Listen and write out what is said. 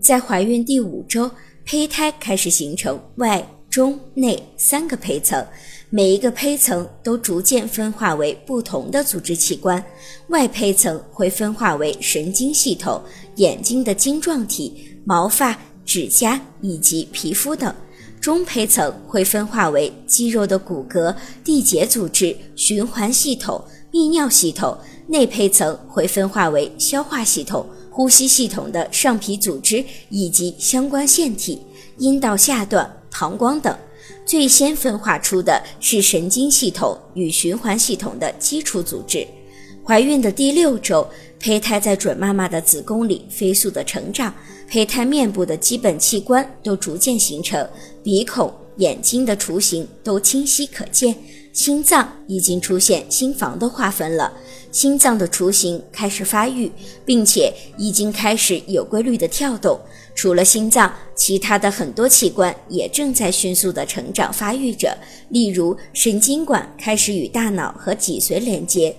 在怀孕第五周，胚胎开始形成外、中、内三个胚层，每一个胚层都逐渐分化为不同的组织器官。外胚层会分化为神经系统、眼睛的晶状体、毛发、指甲以及皮肤等；中胚层会分化为肌肉的骨骼、缔结组织、循环系统、泌尿系统；内胚层会分化为消化系统。呼吸系统的上皮组织以及相关腺体、阴道下段、膀胱等，最先分化出的是神经系统与循环系统的基础组织。怀孕的第六周，胚胎在准妈妈的子宫里飞速的成长，胚胎面部的基本器官都逐渐形成，鼻孔、眼睛的雏形都清晰可见。心脏已经出现心房的划分了，心脏的雏形开始发育，并且已经开始有规律的跳动。除了心脏，其他的很多器官也正在迅速的成长发育着。例如，神经管开始与大脑和脊髓连接，